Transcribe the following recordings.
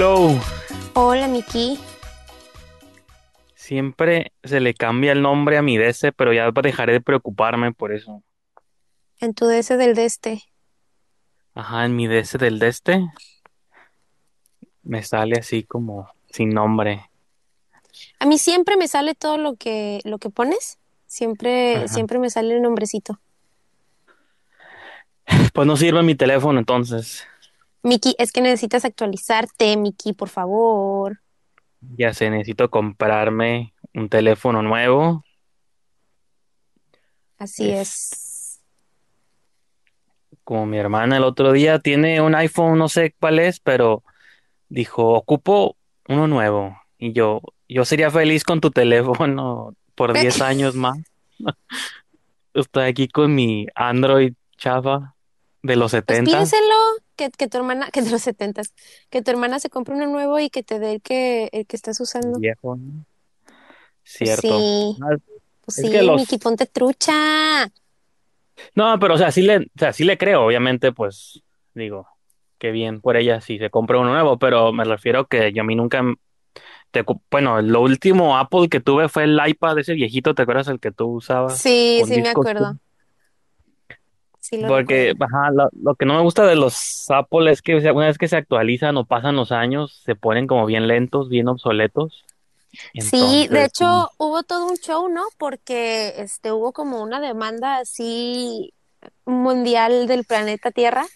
Hello. Hola, Miki. Siempre se le cambia el nombre a mi DC, pero ya dejaré de preocuparme por eso. En tu DS del de este. Ajá, en mi DS del Deste me sale así como sin nombre. A mí siempre me sale todo lo que, lo que pones. Siempre, Ajá. siempre me sale el nombrecito. Pues no sirve mi teléfono entonces. Miki, es que necesitas actualizarte, Miki, por favor. Ya sé, necesito comprarme un teléfono nuevo. Así Es- es. Como mi hermana el otro día tiene un iPhone, no sé cuál es, pero dijo, ocupo uno nuevo. Y yo, yo sería feliz con tu teléfono por 10 años más. Estoy aquí con mi Android chafa de los Pues 70. pídeselo, que, que tu hermana, que de los setentas, que tu hermana se compre uno nuevo y que te dé el que, el que estás usando. viejo, ¿no? Pues Cierto. sí, Ah, pues Es sí, que los- Miki, ponte trucha. No, pero o sea, sí le, o sea, sí le creo, obviamente, pues digo, qué bien por ella si se compra uno nuevo, pero me refiero que yo a mí nunca, te, bueno, lo último Apple que tuve fue el iPad ese viejito, ¿te acuerdas el que tú usabas? Sí, sí me acuerdo. Sí lo Porque, ajá, lo, lo que no me gusta de los Apple es que o sea, una vez que se actualizan o pasan los años, se ponen como bien lentos, bien obsoletos. Sí, de hecho hubo todo un show, ¿no? Porque este hubo como una demanda así mundial del planeta Tierra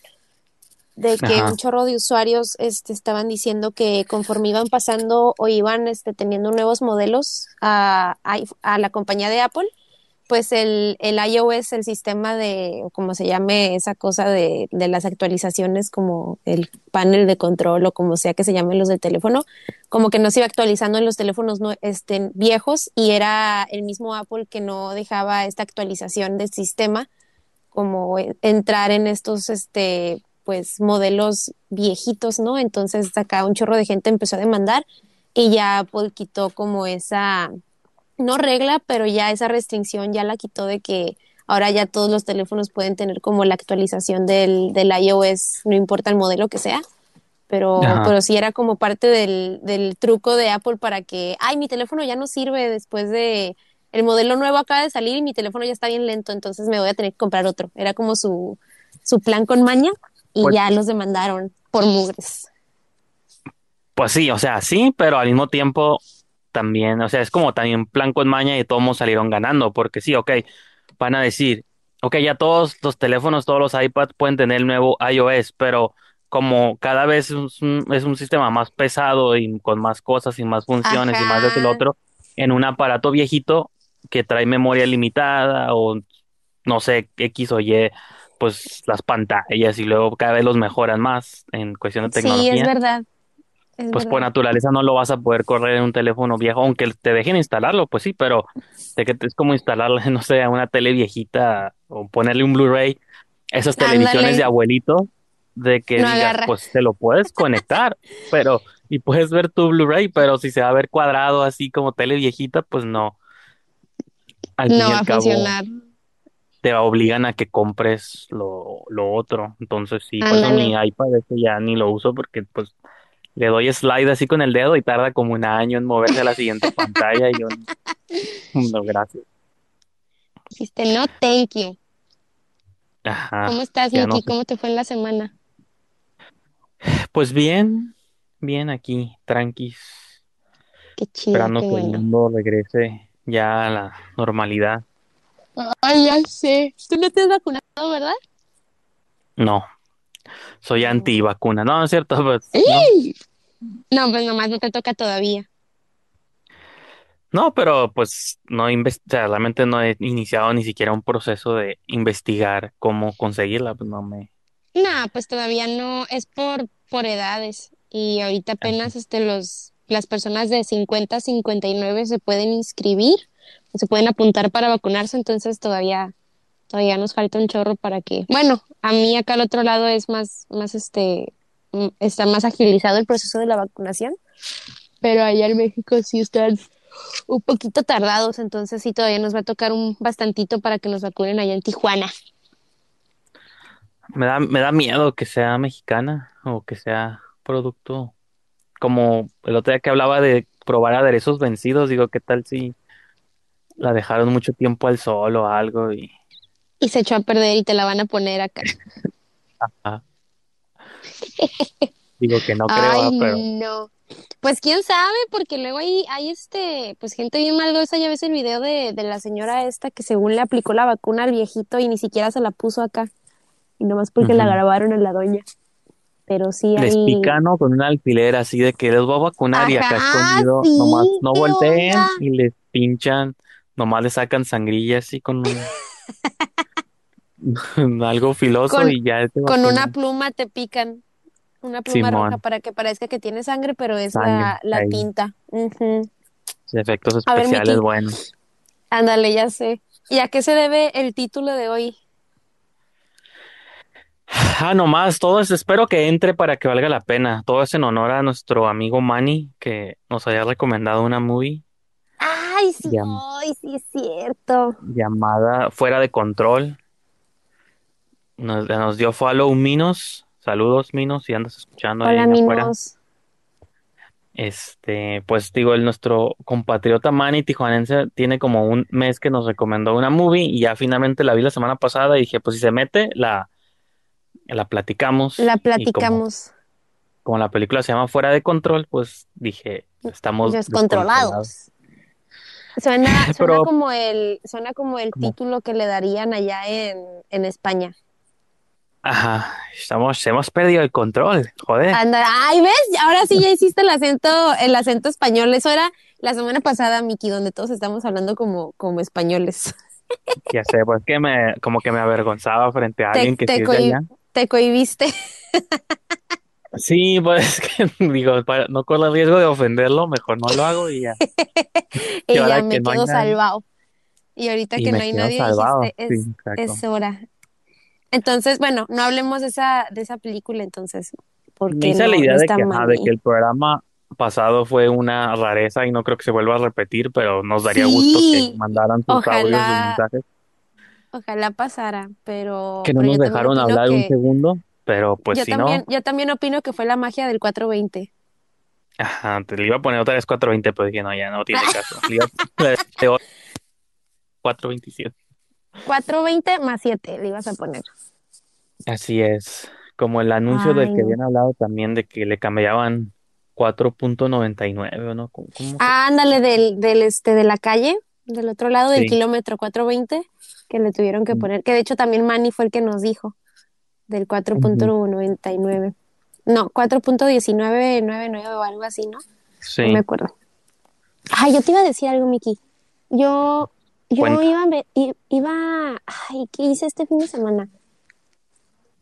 de que Ajá. un chorro de usuarios este estaban diciendo que conforme iban pasando o iban este teniendo nuevos modelos a, a, a la compañía de Apple, pues el, el iOS, el sistema de, como se llame esa cosa de, de las actualizaciones, como el panel de control o como sea que se llamen los del teléfono, como que no se iba actualizando en los teléfonos nue- este, viejos y era el mismo Apple que no dejaba esta actualización del sistema como e- entrar en estos este pues modelos viejitos, ¿no? Entonces acá un chorro de gente empezó a demandar y ya Apple quitó como esa no regla, pero ya esa restricción ya la quitó de que ahora ya todos los teléfonos pueden tener como la actualización del, del iOS, no importa el modelo que sea pero, Ajá. pero sí era como parte del, del truco de Apple para que, ay, mi teléfono ya no sirve después de, el modelo nuevo acaba de salir y mi teléfono ya está bien lento, entonces me voy a tener que comprar otro. Era como su, su plan con maña y Pues- ya los demandaron por mugres. Pues sí, o sea, sí, pero al mismo tiempo también, o sea, es como también plan con maña y todos salieron ganando, porque sí, ok, van a decir, ok, ya todos los teléfonos, todos los iPads pueden tener el nuevo iOS, pero como cada vez es un, es un sistema más pesado y con más cosas y más funciones y más de Ajá. otro, en un aparato viejito que trae memoria limitada o no sé, X o Y, pues las pantallas y luego cada vez los mejoran más en cuestión de Sí, es tecnología verdad. Es pues por naturaleza no lo vas a poder correr en un teléfono viejo, aunque te dejen instalarlo, pues sí, pero de que es como instalarle, no sé, a una tele viejita o ponerle un Blu-ray, esas televisiones de abuelito, de que No digas, pues te lo puedes conectar, pero, y puedes ver tu Blu-ray, pero si se va a ver cuadrado así como tele viejita, pues no. Al fin No y va al a cabo, funcionar. te obligan a que compres lo, lo otro. Entonces sí, Ándale. mi iPad ese ya ni lo uso porque pues le doy slide así con el dedo y tarda como un año en moverse a la siguiente pantalla y yo no, gracias. Dijiste, no, thank you. Ajá, ¿Cómo estás, ya no Miki? sé. ¿Cómo te fue en la semana? Pues bien, bien aquí, tranquis, Qué chido, esperando qué que el mundo regrese ya a la normalidad. Ay, ya sé. Tú no te has vacunado, ¿verdad? No, soy anti-vacuna. No, no es cierto, pues no. Pues nomás no te toca todavía. No, pero pues no o sea, realmente no he iniciado ni siquiera un proceso de investigar cómo conseguirla, pues no me... No, pues todavía no, es por, por edades. Y ahorita apenas este, los, las personas de 50 a 59 se pueden inscribir, se pueden apuntar para vacunarse, entonces todavía, todavía nos falta un chorro para que, bueno, a mí acá al otro lado es más, más este, mm, está más agilizado el proceso de la vacunación, pero allá en México sí están un poquito tardados, entonces sí todavía nos va a tocar un bastantito para que nos vacunen allá en Tijuana. Me da, me da miedo que sea mexicana o que sea producto como el otro día que hablaba de probar aderezos vencidos, digo, ¿qué tal si la dejaron mucho tiempo al sol o algo? Y, Y se echó a perder y te la van a poner acá. ajá, digo que no creo, Ay, pero no. Pues quién sabe, porque luego hay, hay este, pues gente bien maldosa, ya ves el video de, de la señora esta que según le aplicó la vacuna al viejito y ni siquiera se la puso acá. Y nomás porque la grabaron a la doña. Pero sí Les hay. pica, ¿no? Con un alfiler así de que les voy a vacunar y acá escondido, nomás sí, no qué onda. volteen y les pinchan, nomás le sacan sangrilla así con un- algo filoso Con, y ya te con una pluma te pican, una pluma roja para que parezca que tiene sangre, pero es sangre, la, la tinta. Efectos ver, especiales, Miki, bueno. ándale, ya sé. ¿Y a qué se debe el título de hoy? Ah, nomás, todo es, espero que entre para que valga la pena. Todo es en honor a nuestro amigo Manny, que nos haya recomendado una movie Ay, sí, ay, sí es cierto. llamada Fuera de Control. Nos, nos dio follow Minos. Saludos, Minos, si andas escuchando Hola, ahí afuera. Minos. Este, pues digo, el nuestro compatriota Manny tijuanense tiene como un mes que nos recomendó una movie y ya finalmente la vi la semana pasada y dije, pues si se mete, la, la platicamos La como, platicamos. como la película se llama Fuera de Control, pues dije, estamos descontrolados. Suena, suena Pero como el, suena como el título que le darían allá en, en España. Ajá, estamos, hemos perdido el control, joder, Anda, ay, ¿ves? Ahora sí ya hiciste el acento, el acento español. Eso era la semana pasada, Miki, donde todos estamos hablando como, como españoles. ya sé, pues que me, como que me avergonzaba frente a Te, alguien que sí te, cohi- allá. te cohibiste. Sí, pues que digo, para no correr el riesgo de ofenderlo, mejor no lo hago y ya. Y Y ya que me no quedo salvado. Y ahorita y que no hay nadie, salvado. dijiste, Sí, es, es hora. Entonces, bueno, no hablemos de esa, de esa película entonces, Me porque la no, no idea de que, ajá, de que el programa pasado fue una rareza y no creo que se vuelva a repetir, pero nos daría gusto que mandaran sus audios, sus ojalá, mensajes, ojalá pasara, pero, que no pero nos dejaron hablar un segundo, pero pues yo si no, yo también opino que fue la magia del 420. ajá, te le iba a poner otra vez 420, pero dije, no, ya no tiene caso. Le iba a poner de hoy 427. 420 más 7 le ibas a poner. Así es, como el anuncio del que no. habían hablado también de que le cambiaban 4.99, ¿o no? ¿Cómo, cómo se? Ándale del, del este de la calle, del otro lado del Sí. kilómetro 420, que le tuvieron que poner, que de hecho también Manny fue el que nos dijo del ujú, 4.99. No, 4.1999 o algo así, ¿no? No me Sí, acuerdo. Ay, yo te iba a decir algo, Miki. Yo, yo cuenta. iba iba, ay, ¿qué hice este fin de semana?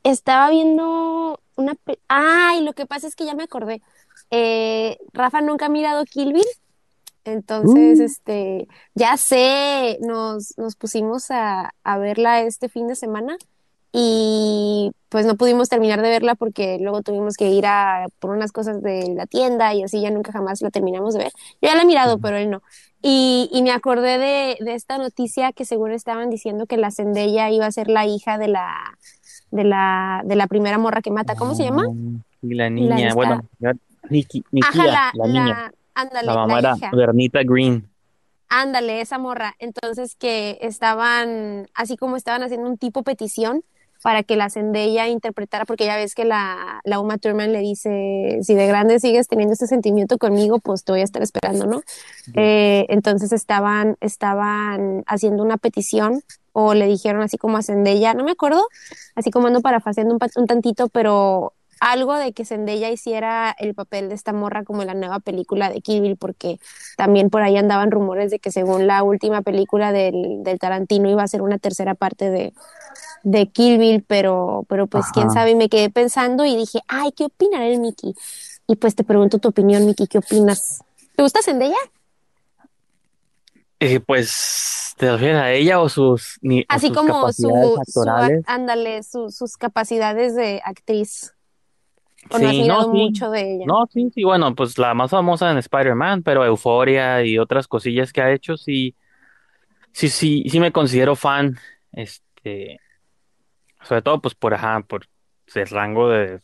Estaba viendo una, ay, lo que pasa es que ya me acordé. Eh, Rafa nunca ha mirado Kill Bill, entonces, Uh, este, ya sé, nos, nos pusimos a, a verla este fin de semana y pues no pudimos terminar de verla porque luego tuvimos que ir a por unas cosas de la tienda y así ya nunca jamás la terminamos de ver. Yo ya la he mirado, pero él no. Y, y me acordé de, de esta noticia que seguro estaban diciendo que la Zendaya iba a ser la hija de la, de la, de la primera morra que mata. ¿Cómo se llama? Y la niña, bueno, Ajá, Nikia, la, la niña. ándale, la mamá era hija. Bernita Green. Ándale, esa morra. Entonces que estaban, así como estaban haciendo un tipo petición para que la Zendaya interpretara, porque ya ves que la, la Uma Thurman le dice, si de grande sigues teniendo este sentimiento conmigo, pues te voy a estar esperando, ¿no? Sí. Eh, entonces estaban, estaban haciendo una petición o le dijeron así como a Zendaya, no me acuerdo, así como ando parafaseando un, un tantito, pero algo de que Zendaya hiciera el papel de esta morra como en la nueva película de Kill Bill, porque también por ahí andaban rumores de que según la última película del, del Tarantino iba a ser una tercera parte de, de Kill Bill, pero, pero pues quién sabe, y me quedé pensando y dije, ay, ¿qué opinará el Mickey? Y pues te pregunto tu opinión, Mickey, ¿qué opinas? ¿Te gusta Zendaya? Eh, pues, ¿te refieres a ella o sus, ni, o Así sus como capacidades su, ándale, su- sus capacidades de actriz, o no has Sí, no, mirado sí. mucho de ella. No, sí, sí, bueno, pues la más famosa en Spider-Man, pero Euphoria y otras cosillas que ha hecho, sí, sí, sí, sí me considero fan, este, sobre todo pues por, ajá, por el rango de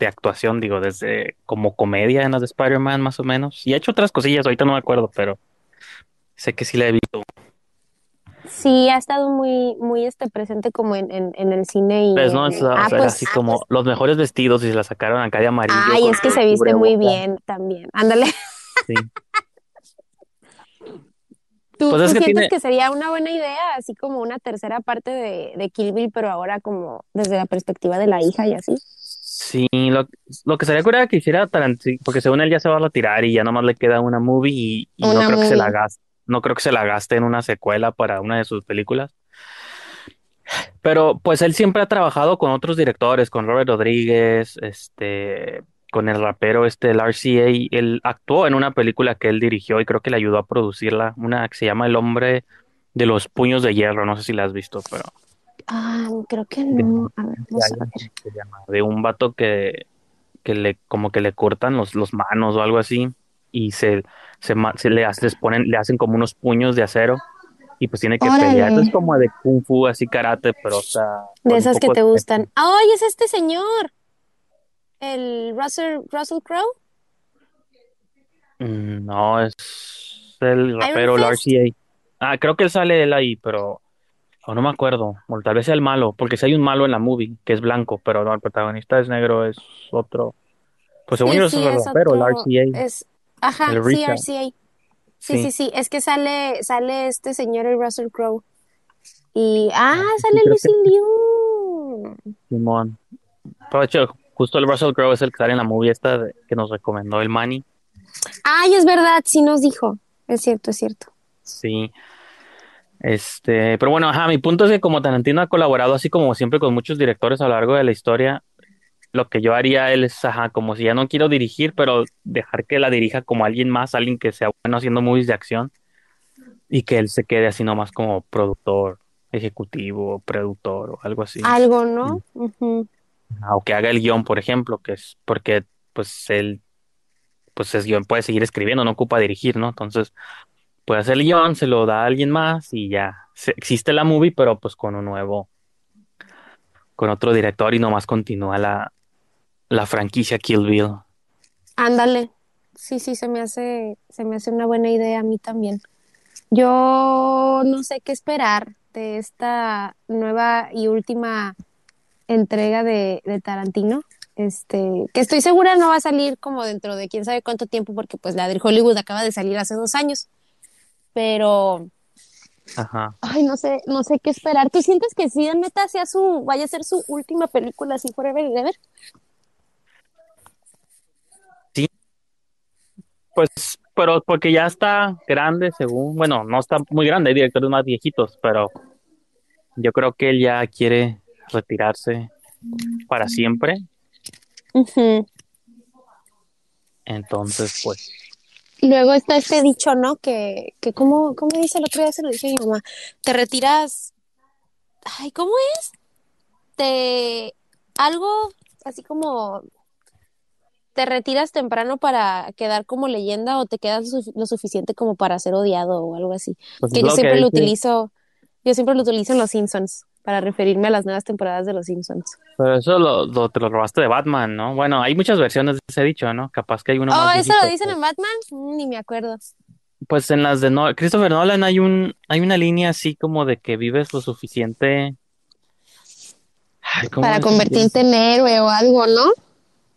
de actuación, digo, desde como comedia en las de Spider-Man más o menos. Y ha hecho otras cosillas, ahorita no me acuerdo, pero sé que sí la he visto. Sí, ha estado muy, muy este presente como en, en, en el cine y Pues no, en- o ah, sea, pues, así como los mejores vestidos y se la sacaron acá de amarillo. ay, es que se viste muy bien también. Ándale. sí. ¿Tú, Pues tú que sientes tiene- que sería una buena idea, así como una tercera parte de, de Kill Bill, pero ahora como desde la perspectiva de la hija y así? Sí, lo, lo que sería curada que hiciera Tarantino, porque según él ya se va a retirar y ya nomás le queda una movie y, y no creo que se la gaste, no creo que se la gaste en una secuela para una de sus películas. Pero pues él siempre ha trabajado con otros directores, con Robert Rodríguez, este, con el rapero este, el RCA. Él actuó en una película que él dirigió y creo que le ayudó a producirla, una que se llama El hombre de los puños de hierro, no sé si la has visto, pero Ah, creo que no. A ver, de vamos a alguien, ver. ¿cómo se llama? De un vato que, que le, como que le cortan los, los manos o algo así y se, se, le, les ponen, le hacen como unos puños de acero y pues tiene que pelear. Es como de kung fu, así karate, pero o sea, de esas que te de... gustan. ¡Ay, es este señor! El Russell, Russell Crowe, Mm, No, es el rapero, el. RCA. Ah, creo que sale él ahí, pero o no me acuerdo. O tal vez sea el malo, porque si hay un malo en la movie que es blanco, pero no, el protagonista es negro, es otro. Pues según Sí, yo es el rapero, el RCA, es, ajá, el sí. RCA. Sí, sí, Sí, sí, es que sale, sale este señor, el Russell Crowe. Y, ah, ah, sale que Liu. Simón. Pero justo el Russell Crowe es el que sale en la movie esta de- que nos recomendó el Manny. Ay, es verdad, sí nos dijo. Es cierto, es cierto. Sí. Este, pero bueno, ajá, mi punto es que como Tarantino ha colaborado así como siempre con muchos directores a lo largo de la historia, lo que yo haría él es, ajá, como si ya no quiero dirigir, pero dejar que la dirija como alguien más, alguien que sea bueno haciendo movies de acción y que él se quede así nomás como productor ejecutivo, productor o algo así. Algo. ¿no? Ajá, O que haga el guion, por ejemplo, que es porque pues él pues es guion, puede seguir escribiendo, no ocupa dirigir, ¿no? Entonces puede hacer el guion, se lo da a alguien más y ya. Existe la movie, pero pues con un nuevo, con otro director y nomás continúa la, la franquicia Kill Bill. Ándale. Sí, sí, se me hace, se me hace una buena idea a mí también. Yo no sé qué esperar de esta nueva y última entrega de, de Tarantino. Este, que estoy segura no va a salir como dentro de quién sabe cuánto tiempo, porque pues la de Hollywood acaba de salir hace dos años. Pero, Ajá. ay, no sé, no sé qué esperar. ¿Tú sientes que sí, neta, sea su, vaya a ser su última película así forever and ever? Sí, pues, pero porque ya está grande, según, bueno, no está muy grande, hay directores más viejitos, pero yo creo que él ya quiere retirarse para siempre. Entonces, pues, Luego está este dicho, ¿no? Que, que ¿cómo, cómo dice el otro día? Se lo dije a mi mamá. Te retiras. Ay, ¿cómo es? Te. Algo así como. Te retiras temprano para quedar como leyenda o te quedas lo, lo suficiente como para ser odiado o algo así. pues Que yo que siempre lo utilizo. Yo siempre lo utilizo en Los Simpsons para referirme a las nuevas temporadas de Los Simpsons. pero eso lo, lo- te lo robaste de Batman, ¿no? Bueno, hay muchas versiones de ese dicho, ¿no? Capaz que hay uno Oh, más ¿eso lo dicen pues. en Batman? Mm, ni me acuerdo. Pues en las de no Christopher Nolan hay un, hay una línea así como de que vives lo suficiente. Ay, ¿cómo Para convertirte en héroe o algo, ¿no?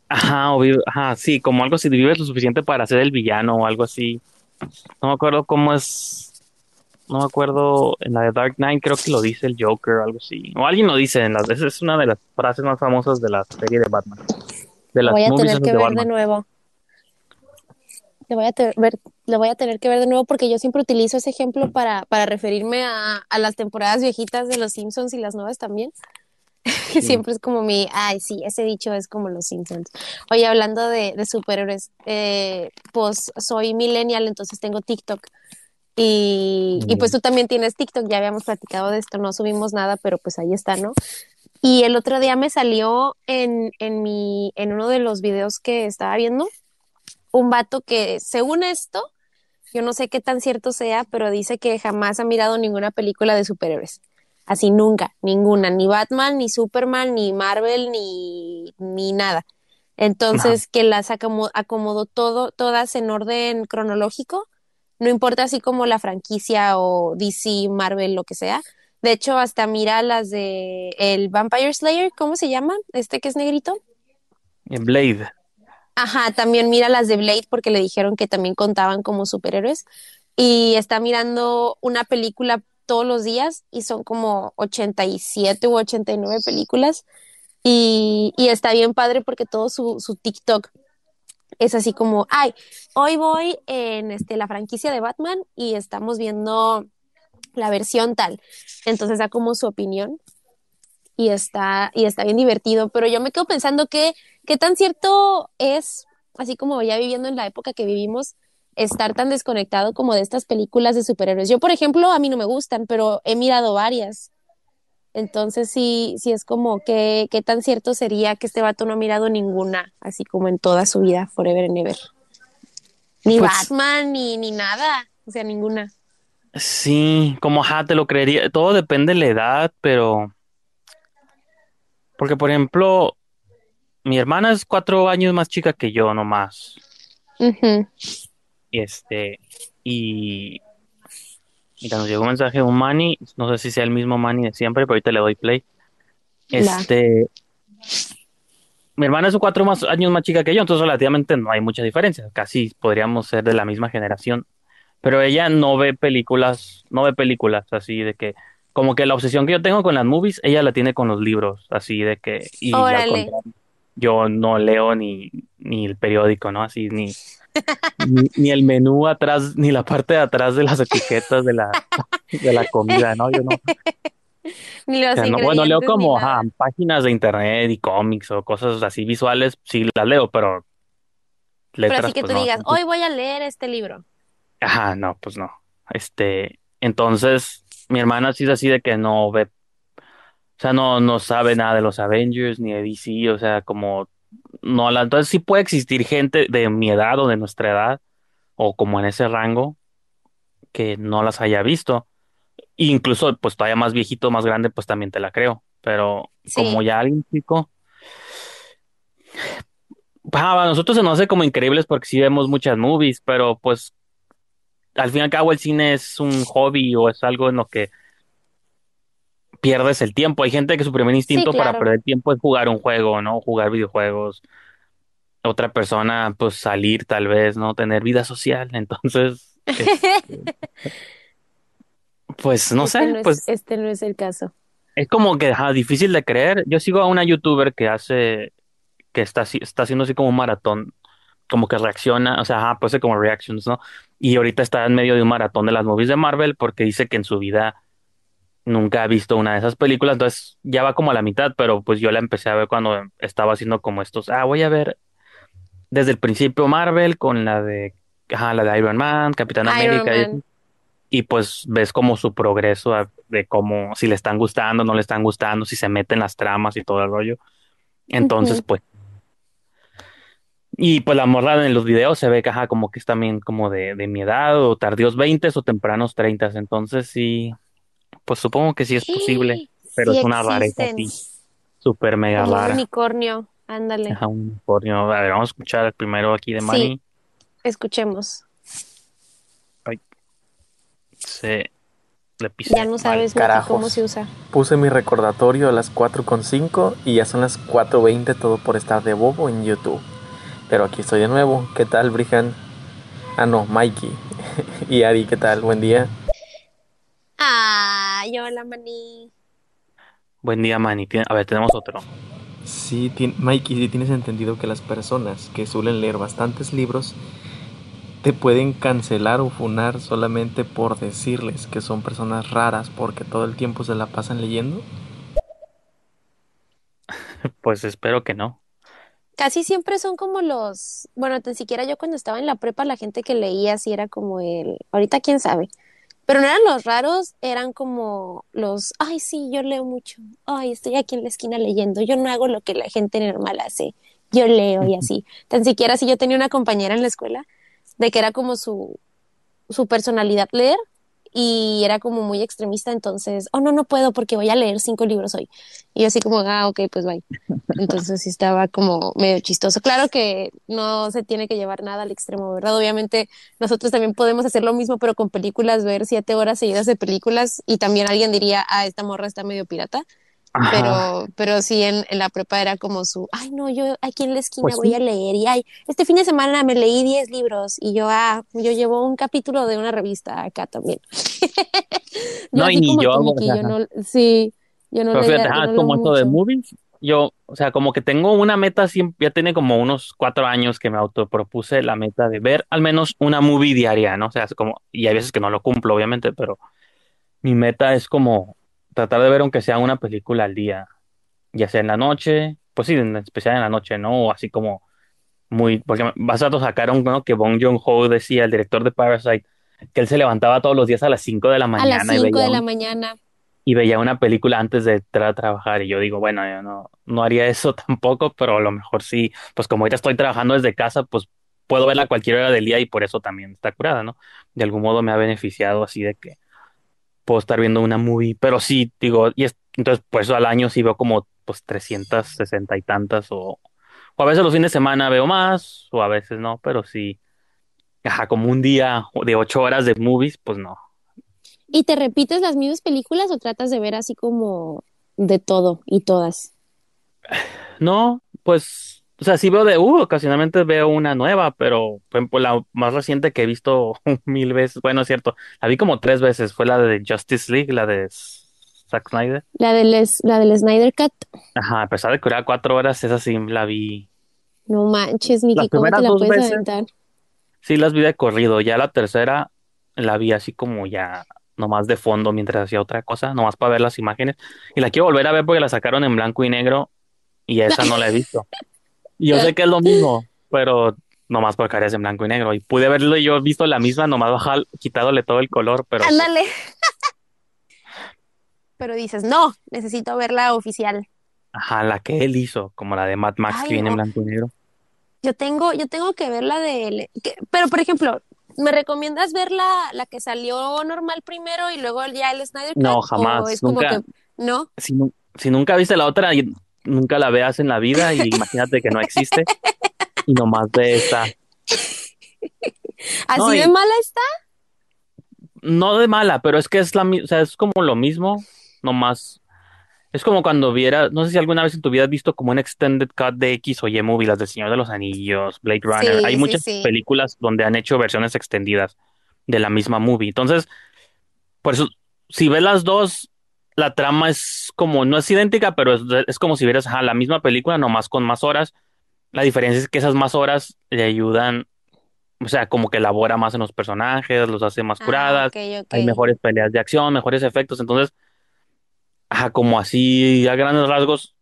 Ajá, o vive- ajá, sí, como algo así, vives lo suficiente para ser el villano o algo así. No me acuerdo cómo es, no me acuerdo, en la de Dark Knight creo que lo dice el Joker o algo así. O alguien lo dice, en las, esa es una de las frases más famosas de la serie de Batman. De Lo las voy a tener que de ver de nuevo. Lo voy a te- ver, lo voy a tener que ver de nuevo porque yo siempre utilizo ese ejemplo para, para referirme a, a las temporadas viejitas de Los Simpsons y las nuevas también. Que Sí. siempre es como mi, ay, sí, ese dicho es como Los Simpsons. Oye, hablando de, de superhéroes, eh, pues soy millennial, entonces tengo TikTok. Y, y pues tú también tienes TikTok, ya habíamos platicado de esto, no subimos nada, pero pues ahí está, ¿no? Y el otro día me salió en, en mi, en uno de los videos que estaba viendo, un vato que, según esto, yo no sé qué tan cierto sea, pero dice que jamás ha mirado ninguna película de superhéroes. Así nunca, ninguna, ni Batman, ni Superman, ni Marvel, ni, ni nada. Entonces, que las acomo- acomodó todo, todas en orden cronológico, no importa así como la franquicia o DC, Marvel, lo que sea. De hecho, hasta mira las de el Vampire Slayer, ¿cómo se llama? Este que es negrito. En Blade. Ajá, también mira las de Blade porque le dijeron que también contaban como superhéroes. Y está mirando una película todos los días y son como 87 u 89 películas. Y, y está bien padre porque todo su, su TikTok es así como, ay, hoy voy en este, la franquicia de Batman y estamos viendo la versión tal. Entonces da como su opinión y está, y está bien divertido, pero yo me quedo pensando que, qué tan cierto es, así como ya viviendo en la época que vivimos, estar tan desconectado como de estas películas de superhéroes. Yo, por ejemplo, a mí no me gustan, pero he mirado varias. Entonces sí, sí es como que qué tan cierto sería que este vato no ha mirado ninguna, así como en toda su vida, forever and ever. Ni Pues- Batman, ni, ni nada, o sea, ninguna. Sí, como ajá, te lo creería. Todo depende de la edad, pero. Porque, por ejemplo, mi hermana es cuatro años más chica que yo, nomás. Ujú. Y este. Y. Mira, nos llegó un mensaje de un Manny. No sé si sea el mismo Manny de siempre, pero ahorita le doy play. Este. Mi hermana es cuatro más, años más chica que yo, entonces relativamente no hay mucha diferencia. Casi podríamos ser de la misma generación. Pero ella no ve películas, no ve películas así de que, como que la obsesión que yo tengo con las movies, ella la tiene con los libros, así de que, y al Órale. contrario, yo no leo ni, ni el periódico, ¿no? Así, ni, ni, ni el menú atrás, ni la parte de atrás de las etiquetas de la, de la comida, ¿no? Yo no, o sea, no, bueno, leo como, ajá, páginas de internet y cómics o cosas así visuales, sí las leo, pero Pero letras, así que pues tú no. digas, hoy voy a leer este libro. Ajá, no, pues no. Este, entonces, mi hermana sí es así de que no ve, o sea, no, no sabe nada de los Avengers ni de DC, o sea, como, no, la, entonces sí puede existir gente de mi edad o de nuestra edad, o como en ese rango, que no las haya visto. E incluso, pues todavía más viejito, más grande, pues también te la creo. Pero como ya alguien chico, ah, a nosotros se nos hace como increíbles porque sí vemos muchas movies, pero pues al fin y al cabo el cine es un hobby o es algo en lo que pierdes el tiempo. Hay gente que su primer instinto para claro. perder tiempo es jugar un juego, ¿no? Jugar videojuegos. Otra persona, pues salir tal vez, ¿no? Tener vida social. Entonces, este, pues no Este sé, no es, pues este no es el caso. es como que ajá, difícil de creer. Yo sigo a una youtuber que hace, que está, así- está haciendo así como un maratón, como que reacciona, o sea, ajá, pues hace como reactions, ¿no? Y ahorita está en medio de un maratón de las movies de Marvel porque dice que en su vida nunca ha visto una de esas películas, entonces ya va como a la mitad, pero pues yo la empecé a ver cuando estaba haciendo como estos, ah, voy a ver desde el principio Marvel con la de, ajá, la de Iron Man, Capitán Iron América, y, Man. y pues ves como su progreso a- de cómo, si le están gustando, no le están gustando, si se meten las tramas y todo el rollo. Entonces, pues, y pues la morra en los videos se ve que, ajá, como que es también como de, de mi edad, o tardíos 20 o tempranos 30, entonces sí, pues supongo que sí es posible, pero Sí es una rareza existen. así, súper mega Como un rara. unicornio. Ándale. Ajá, un unicornio. A ver, vamos a escuchar el primero aquí de Sí. Manny. Escuchemos. Ay, se le pisé Ya no sabes cómo se usa. Puse mi recordatorio a las 4.5 y ya son las 4.20 todo por estar de bobo en YouTube. Pero aquí estoy de nuevo. ¿Qué tal, Brijan? Ah, no, Mikey. y Ari, ¿qué tal? Buen día. Ay, hola, maní. Buen día. Tien- A ver, tenemos otro. Sí, Mikey, sí tienes entendido que las personas que suelen leer bastantes libros te pueden cancelar o funar solamente por decirles que son personas raras porque todo el tiempo se la pasan leyendo. Pues espero que no. Casi siempre son como los, bueno, tan siquiera yo cuando estaba en la prepa, la gente que leía así era como el, ahorita quién sabe, pero no eran los raros, eran como los, ay, sí, yo leo mucho, ay, estoy aquí en la esquina leyendo, yo no hago lo que la gente normal hace, yo leo y así. Tan siquiera si yo tenía una compañera en la escuela de que era como su, su personalidad leer y era como muy extremista, entonces, oh no, no puedo porque voy a leer cinco libros hoy. Y así como, ah, ok, pues bye. Entonces sí estaba como medio chistoso. Claro que no se tiene que llevar nada al extremo, ¿verdad? Obviamente nosotros también podemos hacer lo mismo, pero con películas, ver siete horas seguidas de películas y también alguien diría, ah, esta morra está medio pirata. Ajá. Pero, pero sí en, en la prepa era como su, ay no, yo aquí en la esquina Pues voy sí. a leer y ay, este fin de semana me leí 10 libros y yo, ah, yo llevo un capítulo de una revista acá también. No, y ni yo hago, yo no, sí, yo no Pero leía- fíjate, yo no como esto de movies. Yo, o sea, como que tengo una meta, siempre, ya tiene como unos cuatro años que me autopropuse la meta de ver al menos una movie diaria, ¿no? O sea, es como, y hay veces que no lo cumplo, obviamente, pero mi meta es como tratar de ver aunque sea una película al día, ya sea en la noche, pues sí, en especial en la noche, ¿no? O así como muy, porque vas a sacar un, ¿no? que Bong Joon-ho decía, el director de Parasite, que él se levantaba todos los días a las 5 de la A las mañana y 5 veía de la un- mañana. y veía una película antes de entrar a trabajar y yo digo, bueno, yo no, no haría eso tampoco, pero a lo mejor sí, pues como ahorita estoy trabajando desde casa, pues puedo verla a cualquier hora del día y por eso también está curada, ¿no? De algún modo me ha beneficiado así de que puedo estar viendo una movie, pero sí, digo, y es, entonces por eso al año sí veo como pues 360 y tantas o, o a veces los fines de semana veo más o a veces no, pero sí, ajá, como un día de ocho horas de movies, pues no. ¿Y te repites las mismas películas o tratas de ver así como de todo y todas? No, pues, o sea, sí veo de, uh, ocasionalmente veo una nueva, pero por ejemplo, la más reciente que he visto mil veces, bueno, es cierto, la vi como tres veces, fue la de Justice League, la de Zack Snyder. La del, la del Snyder Cut. Ajá, a pesar de que era cuatro horas, esa sí la vi, No manches, Miki, ¿cómo te la puedes veces- aventar? sí las vi de corrido, ya la tercera la vi así como ya nomás de fondo mientras hacía otra cosa, nomás para ver las imágenes, y la quiero volver a ver porque la sacaron en blanco y negro, y esa no la he visto. Y yo sé que es lo mismo, pero nomás porque es en blanco y negro. Y pude y yo visto la misma, nomás bajar, quitándole todo el color, pero Ándale. Pero dices, no, necesito ver la oficial. ajá, la que él hizo, como la de Mad Max Ay, que viene en blanco y negro. Yo tengo, yo tengo que ver la de, que- pero por ejemplo, ¿me recomiendas ver la, la que salió normal primero y luego ya el Snyder Cut? No, ¿O jamás, es como nunca. que, no? Si, si nunca viste la otra, nunca la veas en la vida y imagínate que no existe y nomás ve esta. ¿Así No, y- de mala está? No de mala, pero es que es la, o sea, es como lo mismo, nomás. Es como cuando vieras, no sé si alguna vez en tu vida has visto como un extended cut de X o Y movie, las del Señor de los Anillos, Blade Runner. Sí, Hay sí, muchas sí. películas donde han hecho versiones extendidas de la misma movie. Entonces, por eso, si ves las dos, la trama es como, no es idéntica, pero es, es como si vieras ajá, la misma película, nomás con más horas. La diferencia es que esas más horas le ayudan, o sea, como que elabora más en los personajes, los hace más Ah, curadas hay mejores peleas de acción, mejores efectos, entonces, ajá, como así a grandes rasgos,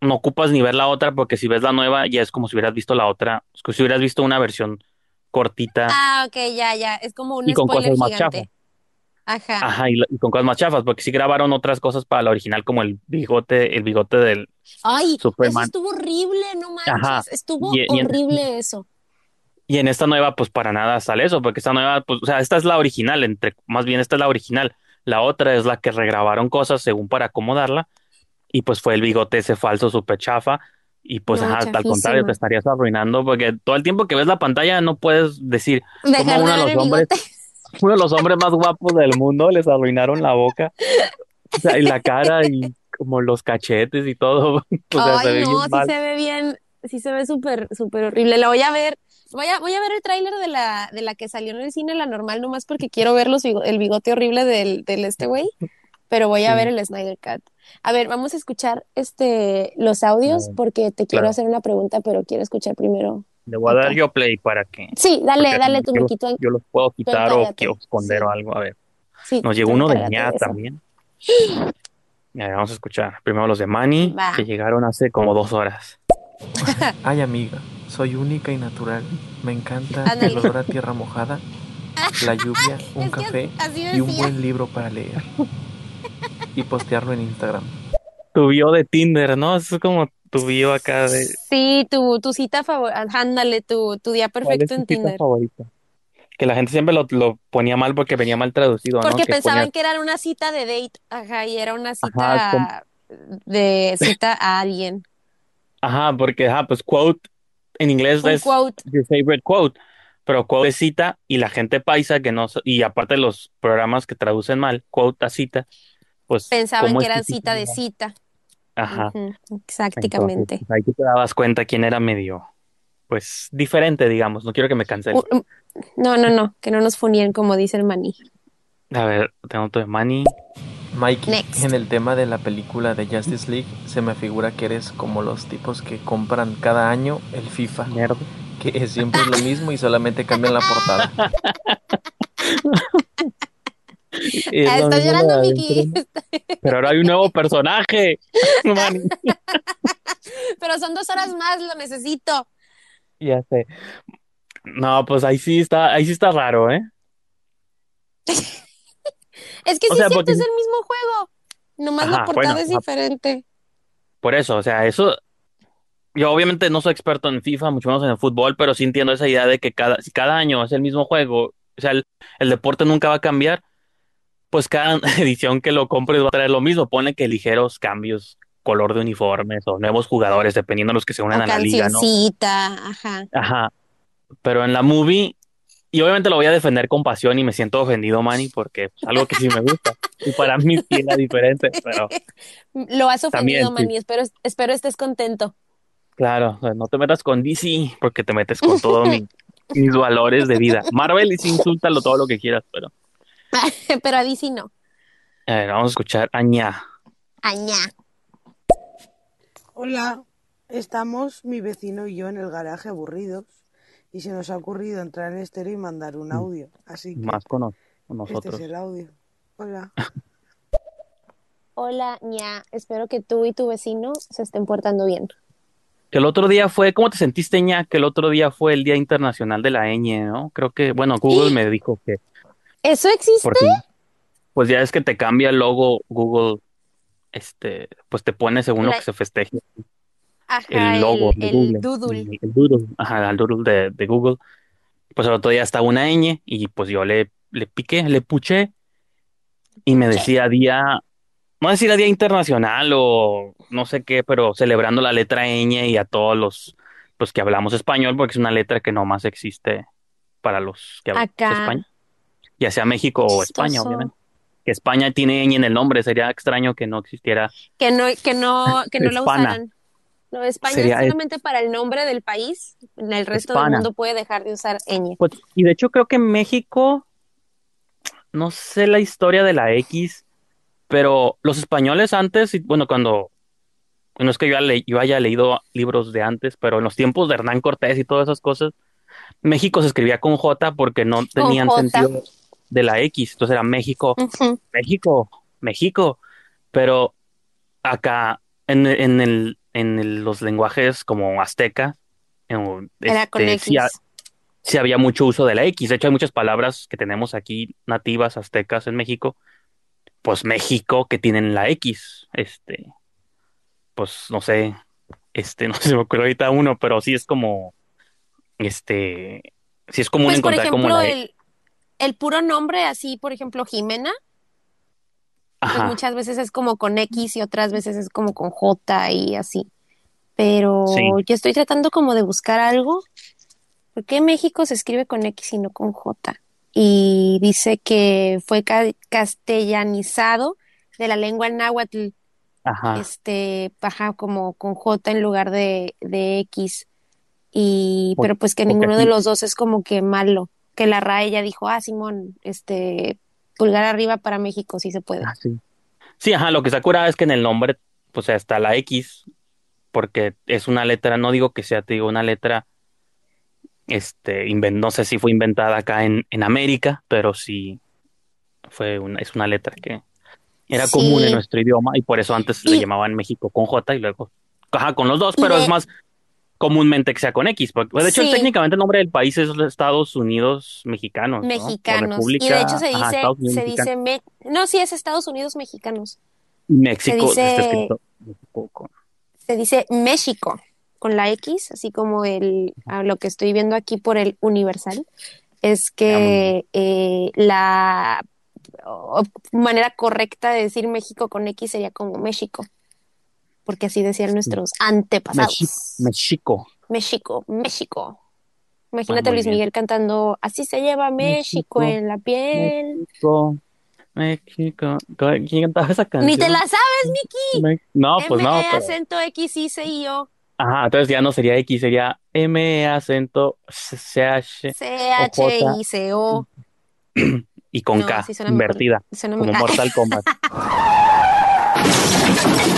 no ocupas ni ver la otra, porque si ves la nueva, ya es como si hubieras visto la otra, es como si hubieras visto una versión cortita Ah, ok, ya, ya. Es como un y con spoiler cosas más gigante. chafas. Ajá. Ajá, y, y con cosas más chafas, porque sí grabaron otras cosas para la original, como el bigote, el bigote del Ay, eso Superman. estuvo horrible, no manches. Ajá. Estuvo Y- y en- horrible eso. Y en esta nueva, pues para nada sale eso, porque esta nueva, pues, o sea, esta es la original, entre, más bien esta es la original. La otra es la que regrabaron cosas según para acomodarla, y pues fue el bigote ese falso súper chafa, y pues No, ajá, al contrario, te estarías arruinando, porque todo el tiempo que ves la pantalla no puedes decir cómo Dejar de uno de los hombres, bigote. Uno de los hombres más guapos del mundo les arruinaron la boca, o sea, y la cara, y como los cachetes y todo, o sea, se Ay, ve no, sí mal. se ve bien, sí se ve súper, súper horrible. La voy a ver, voy a, voy a ver el tráiler de la, de la que salió en el cine, la normal, nomás porque quiero ver los el bigote horrible del, del este güey, pero voy a Sí. ver el Snyder Cut. A ver, vamos a escuchar este los audios porque te quiero claro. hacer una pregunta, pero quiero escuchar primero. Le voy a dar yo play para que Sí, dale, dale tu yo, miquito. yo los puedo quitar o quiero esconder sí. o algo. A ver, Sí, nos llegó tú uno de ña también. A ver, vamos a escuchar. Primero los de Manny, Va. que llegaron hace como dos horas. Ay, amiga, soy única y natural. Me encanta el olor a tierra mojada, la lluvia, un café y un buen libro para leer. Y postearlo en Instagram. Tu bio de Tinder, ¿no? Eso es como tu bio acá de... Sí, tu, tu cita favorita, ándale, tu, tu día ¿Cuál es perfecto tu en cita Tinder. favorita? que la gente siempre lo, lo ponía mal porque venía mal traducido, ¿no? Porque Que pensaban ponía- que era una cita de date, ajá, y era una Ajá, cita de cita a alguien. Ajá, porque, ajá, pues quote en inglés Un es quote. your favorite quote, pero quote es cita y la gente paisa que no, y aparte los programas que traducen mal, quote a cita, pues Pensaban ¿cómo que es era sí cita de cita. Ajá, entonces exactamente. pues, ahí tú te dabas cuenta quién era medio, pues diferente, digamos, no quiero que me cancelen. Um, No, no, no, que no nos funían como dice el maní. A ver, tengo otro de Manny. Mikey, Next. en el tema de la película de Justice League, se me figura que eres como los tipos que compran cada año el FIFA, Nerd. que siempre es lo mismo y solamente cambian la portada. Es lo estás mismo llorando, Miki. Pero ahora hay un nuevo personaje. Pero son dos horas más, lo necesito. Ya sé. No, pues ahí sí está, ahí sí está raro, ¿eh? Es que O sí sea, es cierto, porque- es el mismo juego. Nomás la Ajá, portada bueno, es diferente. Por eso, o sea, eso. Yo obviamente no soy experto en FIFA, mucho menos en el fútbol, pero sí entiendo esa idea de que cada, si cada año es el mismo juego, o sea, el, el deporte nunca va a cambiar, pues cada edición que lo compres va a traer lo mismo. Pone que ligeros cambios, color de uniformes o nuevos jugadores, dependiendo de los que se unen O a la liga, ¿no? ajá. Ajá. Pero en la movie, y obviamente lo voy a defender con pasión y me siento ofendido, Manny, porque es algo que sí me gusta. Y para mí sí era diferente, pero Lo has También, ofendido, sí. Manny. Espero, espero estés contento. claro, no te metas con DC, porque te metes con todos mi- mis valores de vida. Marvel, y sí, insúltalo todo lo que quieras, pero Pero a DC no. a ver, vamos a escuchar Añá. Añá. Hola, estamos mi vecino y yo en el garaje aburridos y se nos ha ocurrido entrar en estéreo y mandar un audio. Así que Más con, este nosotros. es el audio. Hola. Hola, ña. Espero que tú y tu vecino se estén portando bien. Que el otro día fue, ¿cómo te sentiste, Ña? Que el otro día fue el Día Internacional de la ñ, ¿no? Creo que, bueno, Google me dijo que, ¿Eso existe? porque, pues ya es que te cambia el logo Google, este, pues te pone según lo que se festeje. Ajá, el logo el, de el Google. doodle. El, el doodle, ajá, el doodle de, de Google. Pues el otro día estaba una ñ y pues yo le, le piqué, le puché y me decía día, no sé si era día internacional o no sé qué, pero celebrando la letra ñ y a todos los pues que hablamos español, porque es una letra que nomás existe para los que hablamos Acá. español, ya sea México o España, obviamente. Que España tiene ñ en el nombre, sería extraño que no existiera. Que no, que no, que no la usaran. No, España Sería- es solamente para el nombre del país. En el resto del Hispana. mundo puede dejar de usar ñ. Pues, y de hecho creo que en México, no sé la historia de la X, pero los españoles antes, bueno, cuando, no es que yo, haya le- yo haya leído libros de antes, pero en los tiempos de Hernán Cortés y todas esas cosas, México se escribía con J porque no tenían sentido de la X, entonces era México. México, México, pero acá en, en el, en el- los lenguajes como azteca, en- Era con este, X. sí ha- sí había mucho uso de la X. De hecho, hay muchas palabras que tenemos aquí nativas aztecas en México, pues México que tienen la X. Este, pues no sé, este, no se me ocurre ahorita uno, pero sí es como, este, sí es común Pues, por encontrar como la el, el puro nombre, así, por ejemplo, Jimena, pues muchas veces es como con X y otras veces es como con J y así. Pero Sí. yo estoy tratando como de buscar algo. ¿Por qué México se escribe con X y no con J? Y dice que fue ca- castellanizado de la lengua náhuatl, Ajá. este, ajá, como con J en lugar de, de X. Y, pero pues que ninguno de los dos es como que malo. Que la RAE ya dijo, ah, Simón, este, pulgar arriba para México, sí se puede. Ah, sí. Sí, ajá, lo que está curado es que en el nombre, pues está la X, porque es una letra, no digo que sea, te digo, una letra, este, no sé si fue inventada acá en, en América, pero sí fue una, es una letra que era Sí. común en nuestro idioma y por eso antes le Y- llamaban México con J y luego, ajá, con los dos, pero de- es más comúnmente que sea con X, porque de hecho Sí. técnicamente el nombre del país es los Estados Unidos mexicanos, mexicanos. República, Y de hecho se dice, se dice, me- no, sí es Estados Unidos mexicanos. México se está dice- escrito México con- Se dice México con la X, así como el, a lo que estoy viendo aquí por el Universal. es que eh, la manera correcta de decir México con X sería como México, porque así decían nuestros antepasados. México. México, México. Imagínate Luis. Miguel cantando Así se lleva México México, en la piel. México. México. ¿Quién cantaba esa canción? Ni te la sabes, Miki. Me- No, pues no. M, pero- acento X, I, C, I, O. Ajá, entonces ya no sería X, sería M, acento, CH C, H, I, C, O. y con No, K, sí invertida, como. Mortal Kombat.